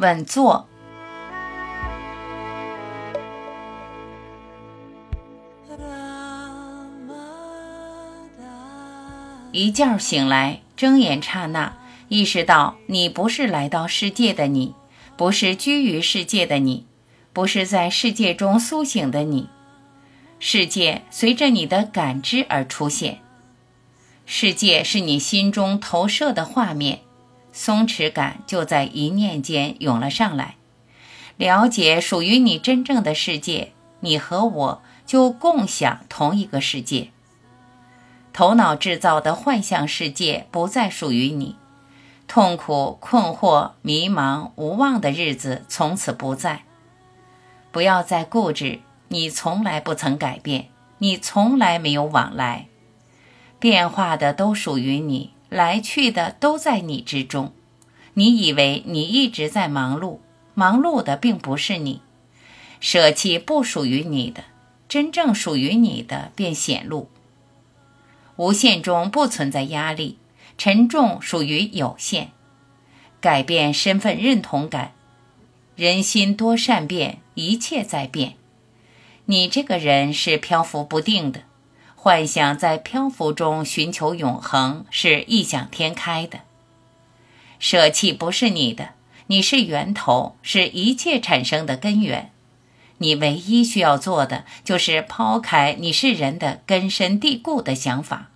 稳坐。一觉醒来，睁眼刹那，意识到你不是来到世界的你，不是居于世界的你，不是在世界中苏醒的你。世界随着你的感知而出现，世界是你心中投射的画面，松弛感就在一念间涌了上来。了解属于你真正的世界，你和我就共享同一个世界。头脑制造的幻象世界不再属于你，痛苦、困惑、迷茫、无望的日子从此不在。不要再固执。你从来不曾改变，你从来没有往来，变化的都属于你，来去的都在你之中。你以为你一直在忙碌，忙碌的并不是你。舍弃不属于你的，真正属于你的便显露。无限中不存在压力，沉重属于有限。改变身份认同感，人心多善变，一切在变。你这个人是漂浮不定的，幻想在漂浮中寻求永恒是异想天开的。舍弃不是你的，你是源头，是一切产生的根源。你唯一需要做的就是抛开你是人的根深蒂固的想法，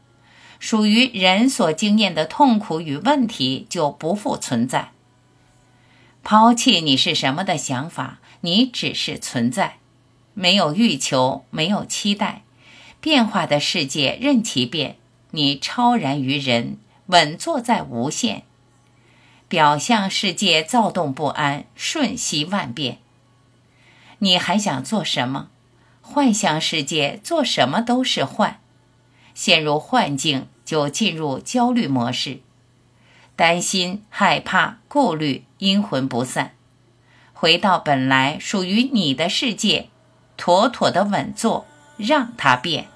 属于人所经验的痛苦与问题就不复存在。抛弃你是什么的想法，你只是存在。没有欲求，没有期待，变化的世界任其变，你超然于人，稳坐在无限。表象世界躁动不安，瞬息万变。你还想做什么？幻想世界做什么都是幻，陷入幻境就进入焦虑模式，担心、害怕、顾虑，阴魂不散。回到本来属于你的世界。妥妥的稳坐，让它变。